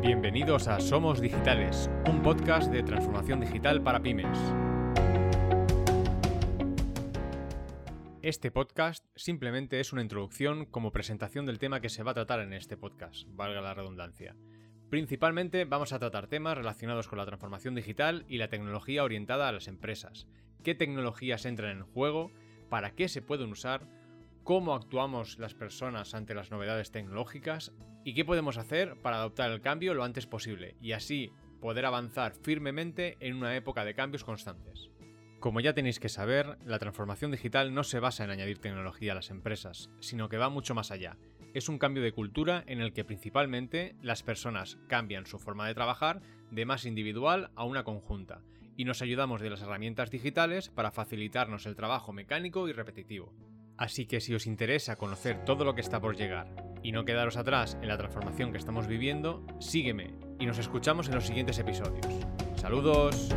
Bienvenidos a Somos Digitales, un podcast de transformación digital para pymes. Este podcast simplemente es una introducción como presentación del tema que se va a tratar en este podcast, valga la redundancia. Principalmente vamos a tratar temas relacionados con la transformación digital y la tecnología orientada a las empresas. ¿Qué tecnologías entran en juego? ¿Para qué se pueden usar? Cómo actuamos las personas ante las novedades tecnológicas y qué podemos hacer para adoptar el cambio lo antes posible y así poder avanzar firmemente en una época de cambios constantes. Como ya tenéis que saber, la transformación digital no se basa en añadir tecnología a las empresas, sino que va mucho más allá. Es un cambio de cultura en el que principalmente las personas cambian su forma de trabajar de más individual a una conjunta, y nos ayudamos de las herramientas digitales para facilitarnos el trabajo mecánico y repetitivo. Así que si os interesa conocer todo lo que está por llegar y no quedaros atrás en la transformación que estamos viviendo, sígueme y nos escuchamos en los siguientes episodios. Saludos.